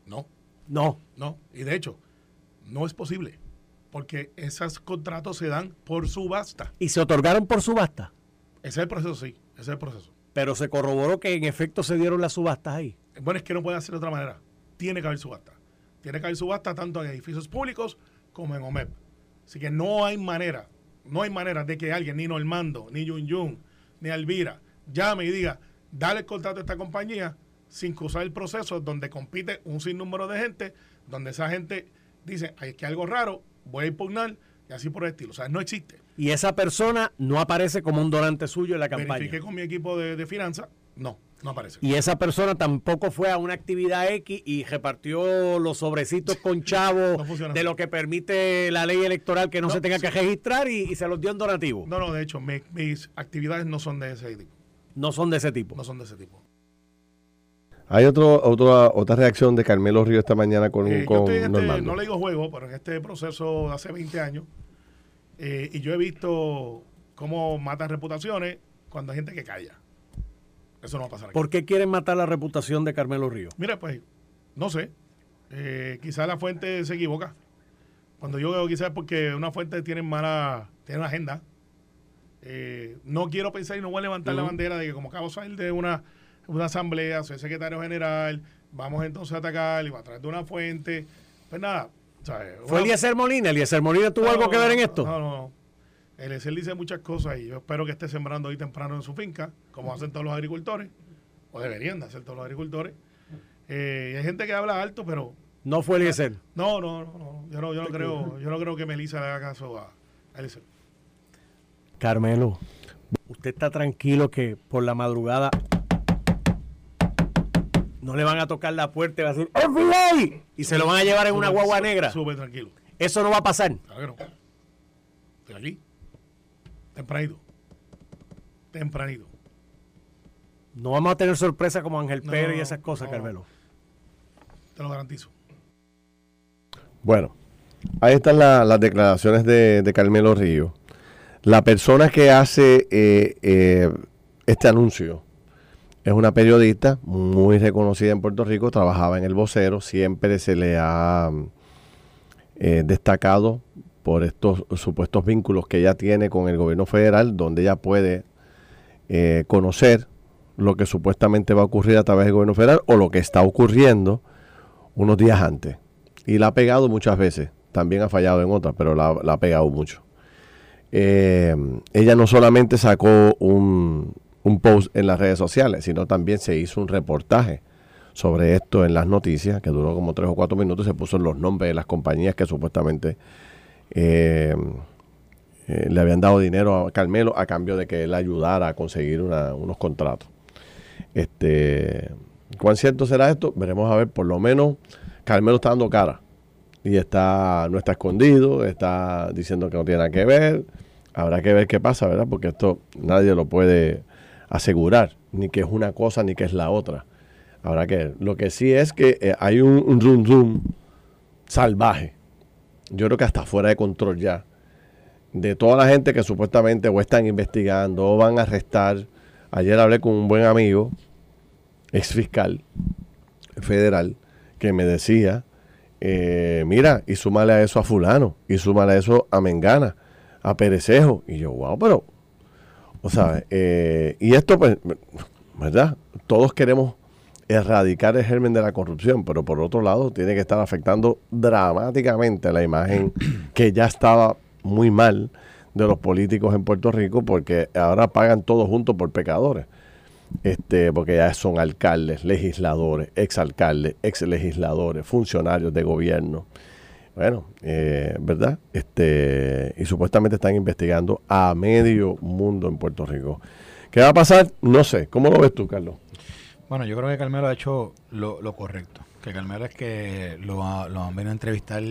No.
No.
No. Y de hecho, no es posible. Porque esos contratos se dan por subasta.
¿Y se otorgaron por subasta?
Ese es el proceso, sí. Ese es el proceso.
Pero se corroboró que en efecto se dieron las subastas ahí.
Bueno, es que no puede hacer de otra manera. Tiene que haber subasta. Tiene que haber subasta tanto en edificios públicos como en OMEP. Así que no hay manera no hay manera de que alguien, ni Normando, ni Yun Yun, ni Alvira, llame y diga, dale el contrato a esta compañía sin cruzar el proceso donde compite un sinnúmero de gente, donde esa gente dice, hay que algo raro, voy a impugnar y así por el estilo. O sea, no existe.
Y esa persona no aparece como un donante suyo en la campaña.
Verifique con mi equipo de, de finanzas, no. No aparece.
Y esa persona tampoco fue a una actividad X y repartió los sobrecitos con chavo de lo que permite la ley electoral que no, se tenga que registrar y, se los dio en donativo.
No, no, de hecho, mis actividades no son de ese tipo.
No son de ese tipo.
No son de ese tipo.
Hay otro, otra, otra reacción de Carmelo Río esta mañana con,
eh, con este, No le digo juego, pero en este proceso de hace 20 años, eh, y yo he visto cómo matan reputaciones cuando hay gente que calla. Eso no va a pasar aquí.
¿Por qué quieren matar la reputación de Carmelo Río?
Mira, pues, no sé. Eh, quizás la fuente se equivoca. Cuando yo veo quizás porque una fuente tiene mala, tiene una agenda. Eh, no quiero pensar y no voy a levantar la bandera de que como acabo de salir de una una asamblea, soy secretario general, vamos entonces a atacar y va a traer de una fuente. Pues nada.
¿Fue Eliezer Molina? ¿Eliezer Molina tuvo
No,
algo que ver en esto?
No, no, no. Eliezer dice muchas cosas y yo espero que esté sembrando hoy temprano en su finca, como hacen todos los agricultores, o deberían de hacer todos los agricultores. Eh, y hay gente que habla alto, pero
No fue Eliezer.
no, no, no, no. Yo no, yo no creo, yo no creo que Melissa le haga caso a, a Eliezer.
Carmelo, usted está tranquilo que por la madrugada no le van a tocar la puerta y va a decir FBI y se lo van a llevar en una guagua negra.
Súper tranquilo.
Eso no va a pasar.
Claro que no. Estoy aquí. Tempranito. Tempranito.
No vamos a tener sorpresa como Ángel
No,
Pérez y esas cosas,
no.
Carmelo.
Te lo garantizo.
Bueno, ahí están la- las declaraciones de, de Carmelo Río. La persona que hace eh, eh, este anuncio es una periodista muy reconocida en Puerto Rico, trabajaba en el vocero, siempre se le ha eh, destacado por estos supuestos vínculos que ella tiene con el gobierno federal, donde ella puede eh, conocer lo que supuestamente va a ocurrir a través del gobierno federal o lo que está ocurriendo unos días antes. Y la ha pegado muchas veces. También ha fallado en otras, pero la, ha pegado mucho. Eh, ella no solamente sacó un, un post en las redes sociales, sino también se hizo un reportaje sobre esto en las noticias, que duró como tres o cuatro minutos, se puso los nombres de las compañías que supuestamente eh, eh, le habían dado dinero a Carmelo a cambio de que él ayudara a conseguir unos contratos. Este, ¿Cuán cierto será esto? Veremos a ver, por lo menos Carmelo está dando cara y está no está escondido, está diciendo que no tiene nada que ver. Habrá que ver qué pasa, ¿verdad? Porque esto nadie lo puede asegurar, ni que es una cosa ni que es la otra. Habrá que ver. Lo que sí es que eh, hay un, un zoom zoom salvaje. Yo creo que hasta fuera de control ya. De toda la gente que supuestamente o están investigando o van a arrestar. Ayer hablé con un buen amigo, ex fiscal federal, que me decía, eh, mira, y súmale a eso a fulano, y súmale a eso a Mengana, a Perecejo. Y yo, wow, pero, o sea, eh, y esto pues, ¿verdad? Todos queremos erradicar el germen de la corrupción, pero por otro lado tiene que estar afectando dramáticamente la imagen que ya estaba muy mal de los políticos en Puerto Rico porque ahora pagan todos juntos por pecadores este, porque ya son alcaldes, legisladores, exalcaldes, exlegisladores, funcionarios de gobierno. Bueno, eh, ¿verdad? Este, y supuestamente están investigando a medio mundo en Puerto Rico. ¿Qué va a pasar? No sé. ¿Cómo lo ves tú, Carlos?
Bueno, yo creo que Carmelo ha hecho lo, lo correcto. Que Carmelo es que lo, lo han venido a entrevistar,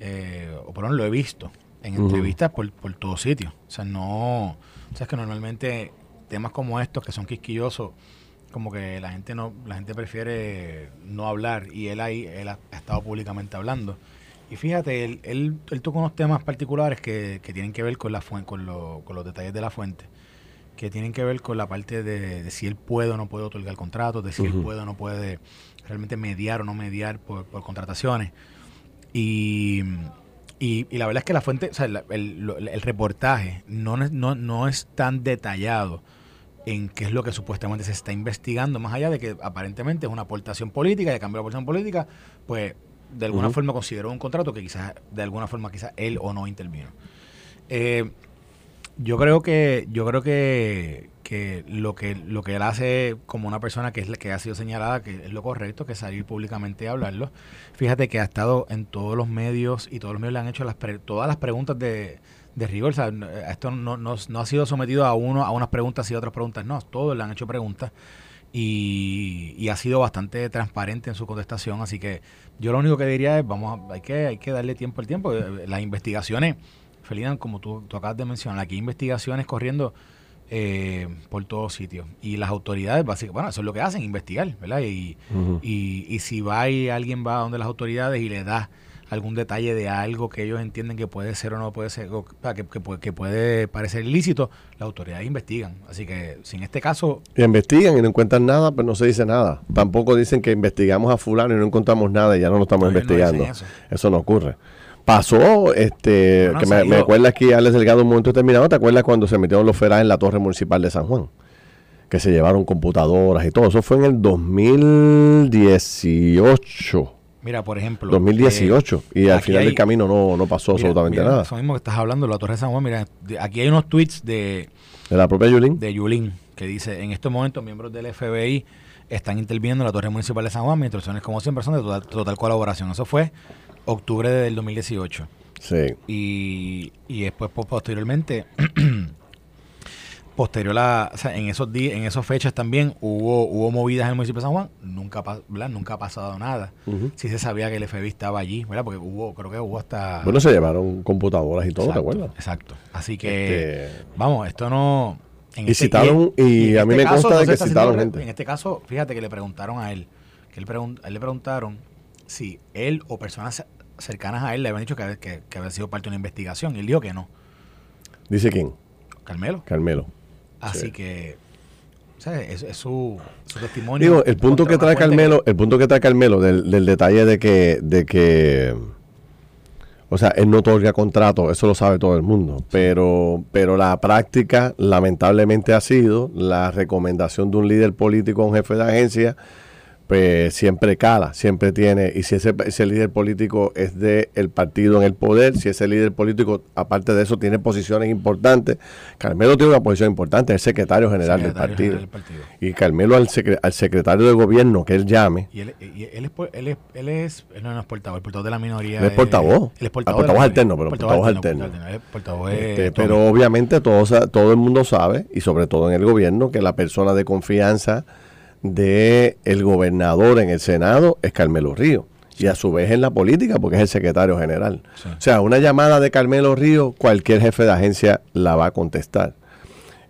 eh, o por lo menos lo he visto, en entrevistas por, por todos sitios. O sea, no. O sea, es que normalmente temas como estos, que son quisquillosos, como que la gente no la gente prefiere no hablar. Y él ahí, él ha, estado públicamente hablando. Y fíjate, él, él, él toca unos temas particulares que, que tienen que ver con, la fuen- con, lo- con los detalles de la fuente que tienen que ver con la parte de, de si él puede o no puede otorgar contratos, de si él puede o no puede realmente mediar o no mediar por, por contrataciones. Y, y, y la verdad es que la fuente, o sea, el, reportaje no, es- no, no es tan detallado en qué es lo que supuestamente se está investigando, más allá de que aparentemente es una aportación política y a cambio de la aportación política, pues de alguna forma consideró un contrato que quizás, de alguna forma quizás él o no intervino. Eh, yo creo que, yo creo que, que lo que lo que él hace como una persona que es que ha sido señalada que es lo correcto, que salir públicamente a hablarlo. Fíjate que ha estado en todos los medios y todos los medios le han hecho las pre- todas las preguntas de, de rigor. O sea, no- esto no, no, no ha sido sometido a uno a unas preguntas y a otras preguntas. No, todos le han hecho preguntas y, y ha sido bastante transparente en su contestación. Así que yo lo único que diría es, vamos, hay que, hay que darle tiempo al tiempo. Eh, Las investigaciones, Felina, como tú, tú acabas de mencionar, aquí hay investigaciones corriendo eh, por todos sitios. Y las autoridades, básicamente, bueno, eso es lo que hacen, investigar, ¿verdad? Y, y, y si va y alguien va donde las autoridades y le da algún detalle de algo que ellos entienden que puede ser o no puede ser, o, que, que puede- que puede parecer ilícito, las autoridades investigan. Así que si en este caso
Y investigan y no encuentran nada, pues no se dice nada. Tampoco dicen que investigamos a fulano y no encontramos nada y ya no lo estamos
no
investigando. eso. no ocurre. Pasó, este,
Bueno,
que me, me
ido.
acuerda aquí Alex Delgado un momento determinado, ¿te acuerdas cuando se metieron los feras en la torre municipal de San Juan? que se llevaron computadoras y todo. Eso fue en el 2018.
Mira, por ejemplo.
2018. y al final
hay-
del camino no, no pasó
mira,
absolutamente
mira,
nada.
Eso mismo que estás hablando, la Torre de San Juan. Mira, de- aquí hay unos tweets de,
De la propia Yulín.
de Yulín que dice: En estos momentos, miembros del FBI están interviniendo en la Torre Municipal de San Juan. Mis instrucciones, como siempre, son de total, total colaboración. Eso fue octubre del 2018.
Sí.
y, y después po- posteriormente posterior a o sea, en esos días en esas fechas también hubo hubo movidas en el municipio de San Juan nunca ¿verdad? nunca ha pasado nada
Ujú.
sí se sabía que el FBI estaba allí ¿verdad? porque hubo creo que hubo hasta
Bueno, se llevaron computadoras y todo, ¿te
exacto,
acuerdas?
exacto así que
Este,
vamos esto no en
Y citaron- y
en
a mí me consta de que citaron gente.
en este caso fíjate que le preguntaron a él que él pregun- él le preguntaron si él o personas cercanas a él le habían dicho que, que, que había sido parte de una investigación y él dijo que no
Dice quién?
Carmelo
Carmelo.
Así que, o sea, es, es su, su testimonio.
Digo, el punto que trae Carmelo, el punto que trae Carmelo del, del detalle de que, de que, o sea, él no otorga contrato, eso lo sabe todo el mundo, pero, pero la práctica lamentablemente ha sido la recomendación de un líder político a un jefe de agencia, pues siempre cala, siempre tiene, y si ese, ese líder político es del el partido en el poder, si ese líder político, aparte de eso, tiene posiciones importantes, Carmelo tiene una posición importante, es secretario general del
secretario
partido.
general del partido.
Y Carmelo al, secre- al secretario de gobierno que él llame,
Y él, y él, es, él, es, él es, él no es portavoz, el portavoz de la minoría.
Él es portavoz.
Él es
Ah,
portavoz. de
portavoz
la
alterno, pero portavoz alterno.
Portavoz de
este, pero obviamente todo, todo el mundo sabe, y sobre todo en el gobierno, que la persona de confianza de el gobernador en el Senado es Carmelo Río. Y a su vez en la política, porque es el secretario general.
Sí.
O sea, una llamada de Carmelo Río, cualquier jefe de agencia la va a contestar.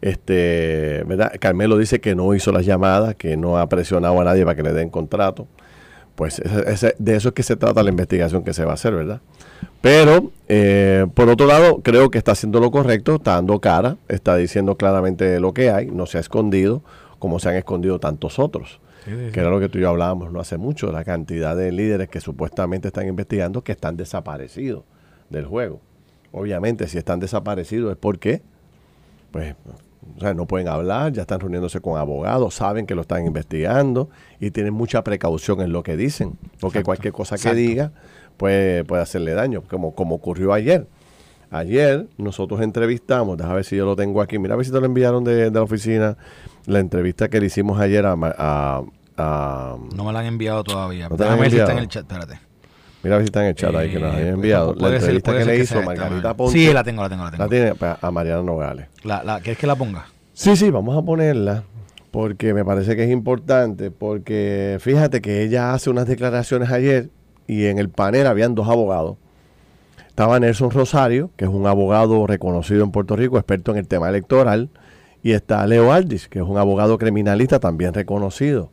Este, ¿verdad? Carmelo dice que no hizo las llamadas, que no ha presionado a nadie para que le den contrato. Pues ese- ese- de eso es que se trata la investigación que se va a hacer, ¿verdad? Pero, eh, por otro lado, creo que está haciendo lo correcto, está dando cara, está diciendo claramente lo que hay, no se ha escondido como se han escondido tantos otros.
Sí, sí, sí.
Que era lo que tú y yo hablábamos no hace mucho, la cantidad de líderes que supuestamente están investigando que están desaparecidos del juego. Obviamente, si están desaparecidos es porque, pues, o sea, no pueden hablar, ya están reuniéndose con abogados, saben que lo están investigando y tienen mucha precaución en lo que dicen, porque
Exacto.
cualquier cosa que
Exacto.
diga puede, puede hacerle daño, como, como ocurrió ayer. Ayer nosotros entrevistamos, déjame ver si yo lo tengo aquí, mira a ver si te lo enviaron de, de la oficina, la entrevista que le hicimos ayer a, a- a-
No me la han enviado todavía.
¿No te han
Déjame ver si está en el chat, espérate.
mira a ver si está en el chat ahí que nos
Eh,
habían enviado, la entrevista que le
que
hizo
esta,
Margarita. Ponce,
Sí, la tengo, la tengo, la tengo.
la tiene pues, a Mariana Nogales.
La, la, ¿Quieres que la ponga?
Sí, sí, vamos a ponerla porque me parece que es importante, porque fíjate que ella hace unas declaraciones ayer y en el panel habían dos abogados. Estaba Nelson Rosario, que es un abogado reconocido en Puerto Rico, experto en el tema electoral, y está Leo Aldis, que es un abogado criminalista también reconocido.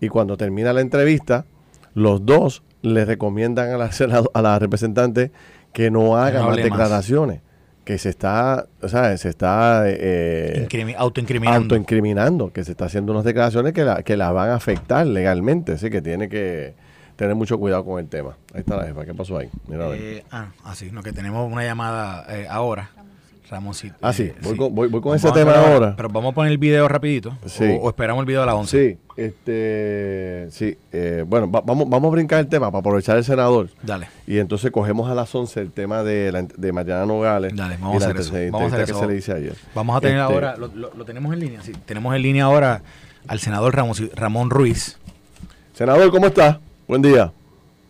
Y cuando termina la entrevista, los dos le recomiendan a la, senado- a la representante que no haga
no
más declaraciones, que se está, o sea, se está eh,
Incrimi- autoincriminando.
autoincriminando, que se está haciendo unas declaraciones que la, que la van a afectar legalmente, así que tiene que tener mucho cuidado con el tema. Ahí está la jefa, ¿qué pasó ahí? Mira a ver.
Eh, ah, ah, sí, no, que tenemos una llamada eh, ahora. Ramoncito.
Ah, sí,
eh,
voy con- voy- voy con ese
a
tema ahora.
Pero vamos a poner el video rapidito.
Sí.
O, o esperamos el video de las 11.
Sí, este, sí, eh, bueno, va- vamos, vamos a brincar el tema para aprovechar el senador.
Dale.
Y entonces cogemos a las 11 el tema de, la, de Mariana Nogales.
Dale, vamos a hacer eso. Vamos a hacer
que
eso.
se le hice ayer.
Vamos a tener
Este,
ahora, lo, lo- lo tenemos en línea, sí. Tenemos en línea ahora al senador Ramón, Ramón Ruiz.
Senador, ¿cómo está? Buen día.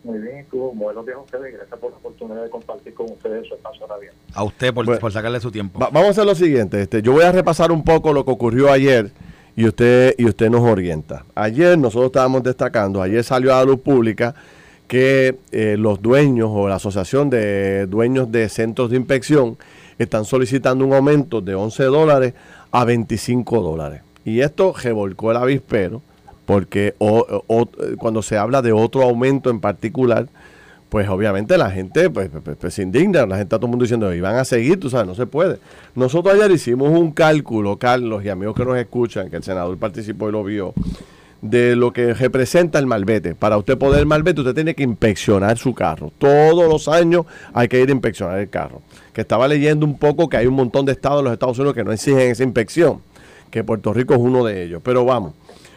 Muy bien, estuvo buenos días a ustedes y gracias por la oportunidad de compartir con ustedes su espacio radial.
A usted por,
Bueno.
por sacarle su tiempo.
Va- vamos a hacer lo siguiente. Este, yo voy a repasar un poco lo que ocurrió ayer y usted y usted nos orienta. Ayer nosotros estábamos destacando, ayer salió a la luz pública que eh, los dueños o la asociación de dueños de centros de inspección están solicitando un aumento de 11 dólares a 25 dólares. Y esto revolcó el avispero porque o- cuando se habla de otro aumento en particular, pues obviamente la gente pues, pues, pues, pues, se indigna, la gente está todo el mundo diciendo, y van a seguir, tú sabes, no se puede. Nosotros ayer hicimos un cálculo, Carlos y amigos que nos escuchan, que el senador participó y lo vio, de lo que representa el malvete. Para usted poder malvete, usted tiene que inspeccionar su carro. Todos los años hay que ir a inspeccionar el carro. Que estaba leyendo un poco que hay un montón de estados en los Estados Unidos que no exigen esa inspección. que Puerto Rico es uno de ellos. Pero vamos,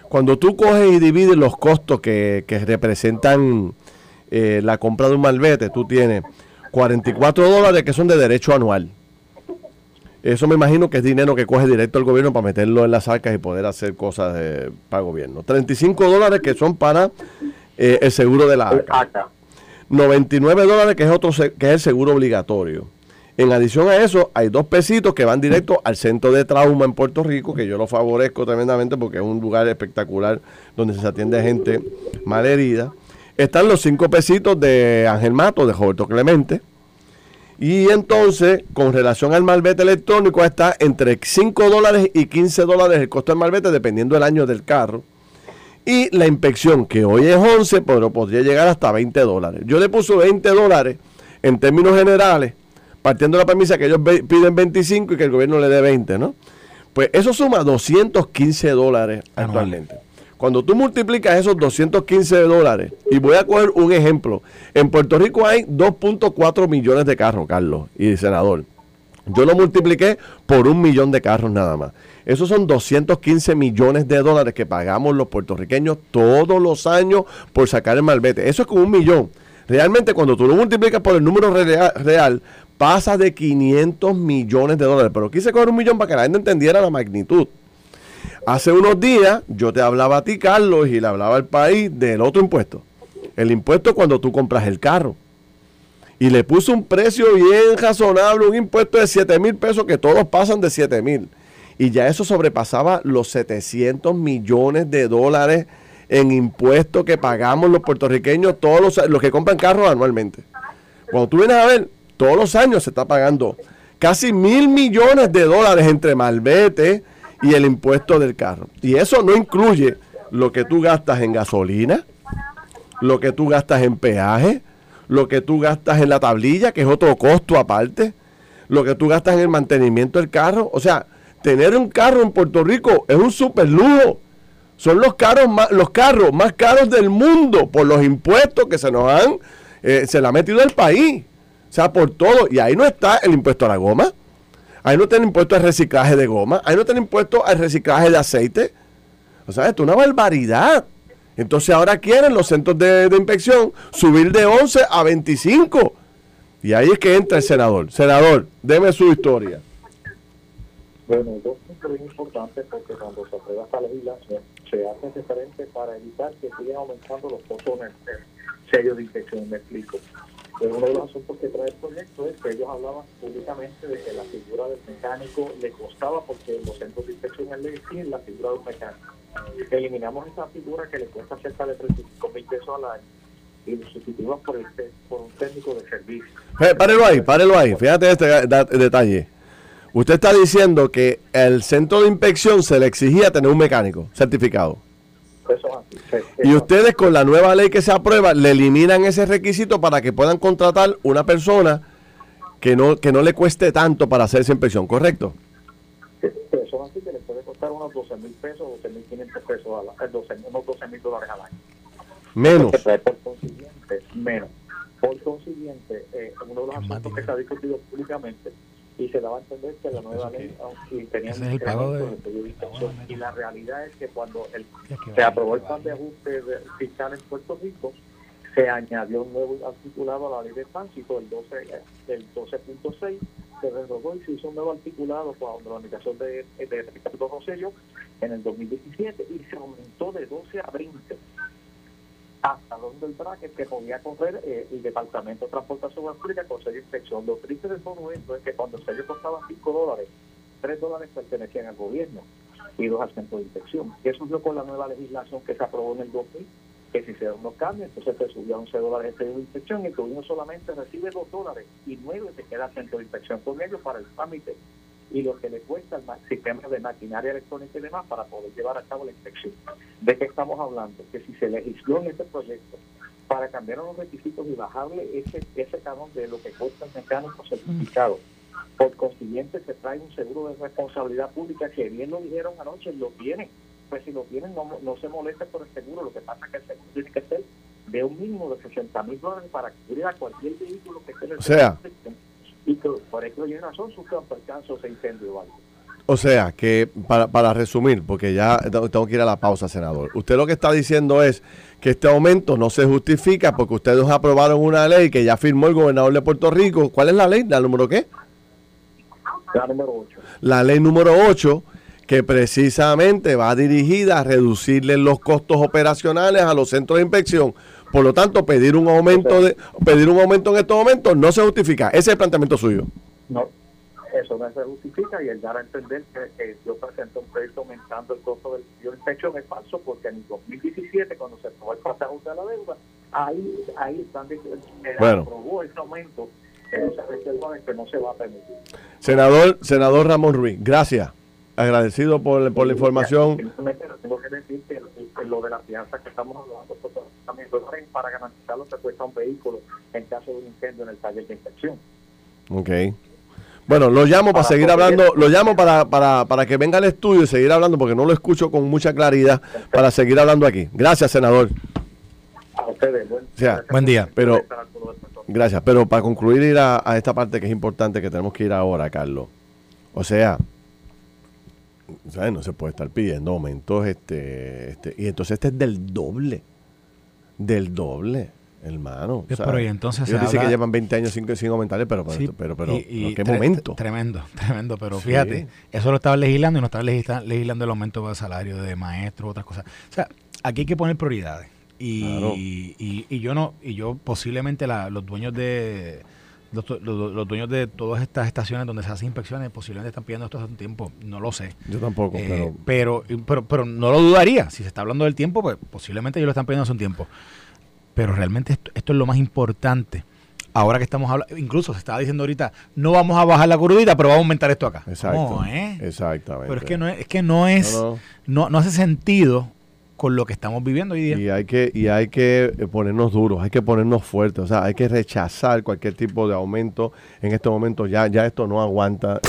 cuando tú coges y divides los costos que, que representan eh, la compra de un malvete, tú tienes 44 dólares que son de derecho anual. Eso me imagino que es dinero que coge directo el gobierno para meterlo en las arcas y poder hacer cosas eh, para el gobierno. 35 dólares que son para eh, el seguro de la arca.
Acá.
99 dólares que es otro que es el seguro obligatorio. En adición a eso, hay dos pesitos que van directo al centro de trauma en Puerto Rico, que yo lo favorezco tremendamente porque es un lugar espectacular donde se atiende a gente mal herida. Están los cinco pesitos de Ángel Mato, de Roberto Clemente. Y entonces, con relación al malvete electrónico, está entre 5 dólares y 15 dólares el costo del malvete, dependiendo del año del carro. Y la inspección, que hoy es 11, pero podría llegar hasta 20 dólares. Yo le puse 20 dólares en términos generales, partiendo de la premisa que ellos piden 25 y que el gobierno le dé 20, ¿no? Pues eso suma 215 dólares
Anual.
actualmente. Cuando tú multiplicas esos 215 dólares, y voy a coger un ejemplo, en Puerto Rico hay 2.4 millones de carros, Carlos y senador. Yo lo multipliqué por un millón de carros nada más. Esos son 215 millones de dólares que pagamos los puertorriqueños todos los años por sacar el malvete. Eso es como un millón. Realmente cuando tú lo multiplicas por el número rea- real, pasa de 500 millones de dólares. Pero quise coger un millón para que la gente entendiera la magnitud. Hace unos días yo te hablaba a ti, Carlos, y le hablaba al país del otro impuesto. El impuesto cuando tú compras el carro. Y le puso un precio bien razonable, un impuesto de 7 mil pesos, que todos pasan de 7 mil. Y ya eso sobrepasaba los 700 millones de dólares en impuestos que pagamos los puertorriqueños, todos los, los que compran carros anualmente. Cuando tú vienes a ver, todos los años se está pagando casi mil millones de dólares entre malvete y el impuesto del carro. Y eso no incluye lo que tú gastas en gasolina, lo que tú gastas en peaje, lo que tú gastas en la tablilla, que es otro costo aparte, lo que tú gastas en el mantenimiento del carro. O sea, tener un carro en Puerto Rico es un super lujo. Son los carros más, los carros más caros del mundo por los impuestos que se nos han, eh, se le ha metido al país. O sea, por todo. Y ahí no está el impuesto a la goma. Ahí no está el impuesto al reciclaje de goma. Ahí no está el impuesto al reciclaje de aceite. O sea, esto es una barbaridad. Entonces ahora quieren los centros de, de inspección subir de 11 a 25. Y ahí es que entra el senador. Senador, deme su historia.
Bueno, dos puntos bien importantes porque cuando se aprueba esta legislación se hace referente para evitar que sigan aumentando los costos en el sello de inspección. Me explico. Pues uno de los asuntos que trae el proyecto es que ellos hablaban públicamente de que la figura del mecánico le costaba porque los centros de inspección le exigen la figura de un mecánico. Eliminamos esa figura que le cuesta cerca de 35 mil pesos al año y lo sustituimos por, el, te- por un técnico de servicio.
Párelo ahí, párelo ahí. Fíjate este detalle. Usted está diciendo que el centro de inspección se le exigía tener un mecánico certificado.
Eso es así. Se-
Y
eso-
ustedes con la nueva ley que se aprueba le eliminan ese requisito para que puedan contratar una persona que no, que no le cueste tanto para hacer esa inspección, ¿correcto?
Son así que les puede costar unos 12 mil pesos, 12 mil 500 pesos, al, eh, 12, unos 12 mil dólares al año.
Menos.
Por consiguiente, menos. Por consiguiente, eh, uno de los asuntos que se ha discutido públicamente y se daba a entender que la nueva ley aunque tenía un
de-
incremento del inspección. y la realidad es que cuando el, se aprobó el plan de ajuste de- fiscal en Puerto Rico, se añadió un nuevo articulado a la ley de tránsito, el 12 eh, el 12.6, se derogó y se hizo un nuevo articulado bajo la administración de, de Ricardo Rosello en el 2017 y se aumentó de 12 a 20 hasta donde el bracket que podía correr eh, el Departamento de Transportación Pública con sello inspección. Lo triste de todo esto es que cuando el sello costaba 5 dólares, 3 dólares pertenecían al gobierno y dos al centro de inspección. ¿Qué surgió con la nueva legislación que se aprobó en el 2000? Que se dan unos cambios, entonces se subió a 11 dólares el sello de inspección y el gobierno solamente recibe 2 dólares y 9 se queda al centro de inspección con ellos para el trámite y lo que le cuesta el ma- sistema de maquinaria electrónica y demás para poder llevar a cabo la inspección. ¿De qué estamos hablando? Que si se legisló en este proyecto para cambiar los requisitos y bajarle ese, ese canon de lo que cuesta el mecánico certificado, por consiguiente se trae un seguro de responsabilidad pública que bien lo dijeron anoche, lo tienen. Pues si lo tienen no, no se molesta por el seguro, lo que pasa es que el seguro tiene que ser de un mínimo de 60 mil dólares para cubrir a cualquier vehículo que esté en el
O sea,
inspección y que por hay razón sufrió percance o se incendio o algo.
O sea, que para, para resumir, porque ya tengo que ir a la pausa, senador. Usted lo que está diciendo es que este aumento no se justifica porque ustedes aprobaron una ley que ya firmó el gobernador de Puerto Rico. ¿Cuál es la ley? ¿La número qué?
La número 8.
La ley número 8, que precisamente va dirigida a reducirle los costos operacionales a los centros de inspección. Por lo tanto, pedir un aumento de pedir un aumento en estos momentos no se justifica. Ese es el planteamiento suyo.
No, eso no se justifica y el dar a entender que, yo presento un proyecto aumentando el costo del servicio de inspección es falso porque en el 2017 cuando se aprobó el pasaje de la deuda ahí ahí están diciendo que
Bueno.
aprobó ese aumento que no se reserva de que no se va a permitir
Senador, senador Ramón Ruiz, gracias. Agradecido por, por la información.
Tengo que decir que que lo de la fianza que estamos hablando pues, también es para garantizar lo que cuesta un vehículo en caso de un incendio en el taller de inspección
Ok. Bueno, lo llamo para
Para
seguir hablando, lo llamo para, para, para que venga al estudio y seguir hablando porque no lo escucho con mucha claridad para seguir hablando aquí. Gracias, senador.
a ustedes buen,
O sea,
buen día.
Pero- Gracias. Pero para concluir ir a, a esta parte que es importante que tenemos que ir ahora, Carlos. O sea, ¿sabes? no se puede estar pidiendo aumentos, este, este, y entonces este es del doble, del doble, hermano.
Sí,
O sea,
pero y entonces
ellos dicen que llevan 20 años sin, sin aumentarle, pero, pero,
Sí,
pero, pero,
y- y
¿en qué
tre-
momento?
Tremendo, tremendo. Pero
Sí.
fíjate, eso lo estaba legislando y no estaba legisla- legislando el aumento de salario de maestros, otras cosas. O sea, aquí hay que poner prioridades. Y,
Claro.
y, y yo no, y yo posiblemente la- los dueños de los, los- los dueños de todas estas estaciones donde se hacen inspecciones posiblemente están pidiendo esto hace un tiempo, no lo sé.
Yo tampoco,
Eh,
pero
pero, pero, pero no lo dudaría. Si se está hablando del tiempo, pues posiblemente ellos lo están pidiendo hace un tiempo. Pero realmente esto, esto es lo más importante. Ahora que estamos hablando, incluso se estaba diciendo ahorita, no vamos a bajar la crudita, pero vamos a aumentar esto acá.
exacto.
No, ¿eh?
Exactamente.
Pero es que no es, es que no es,
No, no.
no, no hace sentido con lo que estamos viviendo hoy día.
Y hay que y hay que eh, ponernos duros, hay que ponernos fuertes, o sea, hay que rechazar cualquier tipo de aumento en este momento. Ya ya esto no aguanta.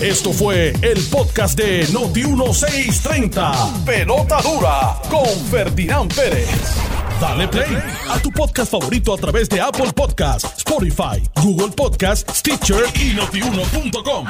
Esto fue el podcast de Noti 1630. Pelota dura con Ferdinand Pérez. Dale play a tu podcast favorito a través de Apple Podcasts, Spotify, Google Podcasts, Stitcher y notiuno.com.